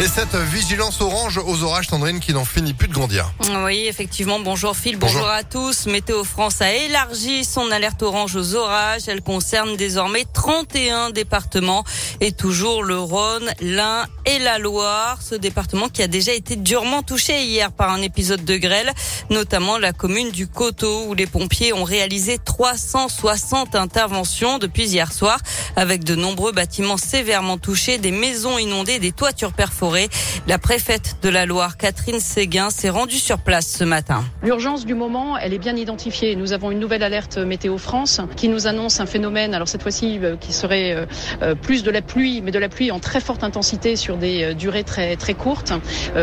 Et cette vigilance orange aux orages, Sandrine, qui n'en finit plus de grandir. Oui, effectivement. Bonjour Phil, bonjour. à tous. Météo France a élargi son alerte orange aux orages. Elle concerne désormais 31 départements et toujours le Rhône, l'Ain et la Loire. Ce département qui a déjà été durement touché hier par un épisode de grêle, notamment la commune du Coteau où les pompiers ont réalisé 360 interventions depuis hier soir avec de nombreux bâtiments sévèrement touchés, des maisons inondées, des toitures perforées la préfète de la Loire, Catherine Séguin, s'est rendue sur place ce matin. L'urgence du moment, elle est bien identifiée. Nous avons une nouvelle alerte Météo France qui nous annonce un phénomène, alors cette fois-ci euh, qui serait euh, euh, plus de la pluie, mais de la pluie en très forte intensité sur des durées très, très courtes,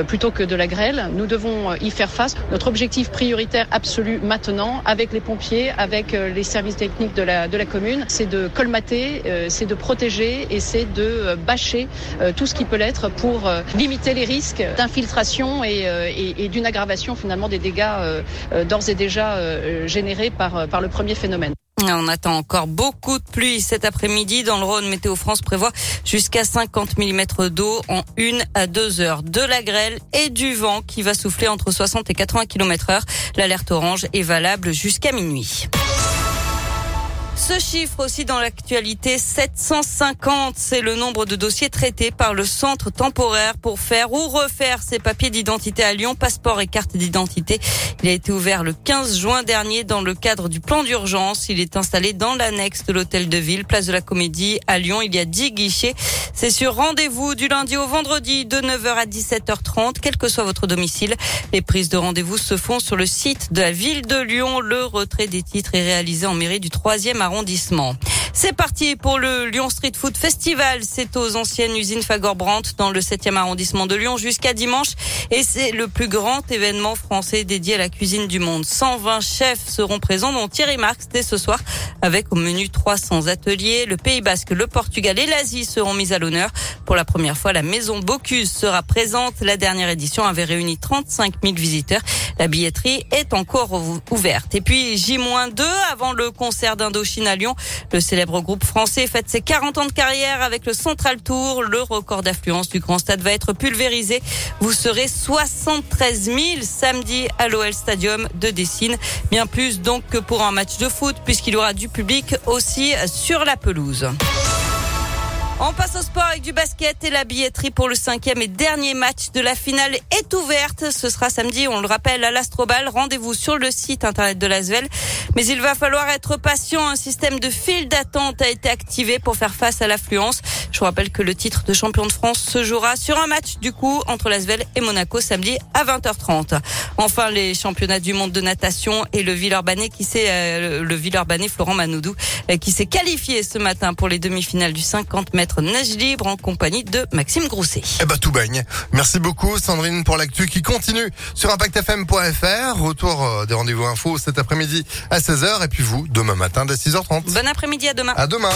plutôt que de la grêle. Nous devons y faire face. Notre objectif prioritaire absolu maintenant, avec les pompiers, avec les services techniques de la, commune, c'est de colmater, c'est de protéger et c'est de bâcher tout ce qui peut l'être pour limiter les risques d'infiltration euh, et, d'une aggravation finalement des dégâts euh, d'ores et déjà générés par, par le premier phénomène. On attend encore beaucoup de pluie cet après-midi. Dans le Rhône, Météo France prévoit jusqu'à 50 mm d'eau en une à deux heures. De la grêle et du vent qui va souffler entre 60 et 80 km heure. L'alerte orange est valable jusqu'à minuit. Ce chiffre aussi dans l'actualité, 750, c'est le nombre de dossiers traités par le centre temporaire pour faire ou refaire ses papiers d'identité à Lyon, passeport et carte d'identité. Il a été ouvert le 15 juin dernier dans le cadre du plan d'urgence. Il est installé dans l'annexe de l'hôtel de ville, place de la Comédie à Lyon. Il y a 10 guichets. C'est sur rendez-vous du lundi au vendredi de 9h à 17h30, quel que soit votre domicile. Les prises de rendez-vous se font sur le site de la ville de Lyon. Le retrait des titres est réalisé en mairie du 3e C'est parti pour le Lyon Street Food Festival. C'est aux anciennes usines Fagor-Brandt dans le 7e arrondissement de Lyon jusqu'à dimanche. Et c'est le plus grand événement français dédié à la cuisine du monde. 120 chefs seront présents, dont Thierry Marx dès ce soir, avec au menu 300 ateliers. Le Pays Basque, le Portugal et l'Asie seront mis à l'honneur. Pour la première fois, la maison Bocuse sera présente. La dernière édition avait réuni 35 000 visiteurs. La billetterie est encore ouverte. Et puis J-2 avant le concert d'Indochine à Lyon. Le célèbre groupe français fête ses 40 ans de carrière avec le Central Tour. Le record d'affluence du Grand Stade va être pulvérisé. Vous serez 73 000 samedi à l'OL Stadium de Dessine. Bien plus donc que pour un match de foot puisqu'il y aura du public aussi sur la pelouse. On passe au sport avec du basket et la billetterie pour le cinquième et dernier match de la finale est ouverte. Ce sera samedi, on le rappelle, à l'Astrobal. Rendez-vous sur le site internet de l'Asvel. Mais il va falloir être patient. Un système de file d'attente a été activé pour faire face à l'affluence. Je vous rappelle que le titre de champion de France se jouera sur un match du coup entre l'Asvel et Monaco samedi à 20h30. Enfin, les championnats du monde de natation et le Villeurbanais qui s'est euh, le Villeurbanais Florent Manoudou euh, qui s'est qualifié ce matin pour les demi-finales du 50 mètres nage libre en compagnie de Maxime Grousset. Eh ben tout baigne. Merci beaucoup Sandrine pour l'actu qui continue sur impactfm.fr. Retour euh, des rendez-vous infos cet après-midi à 16h et puis vous demain matin dès 6h30. Bon après-midi à demain. À demain.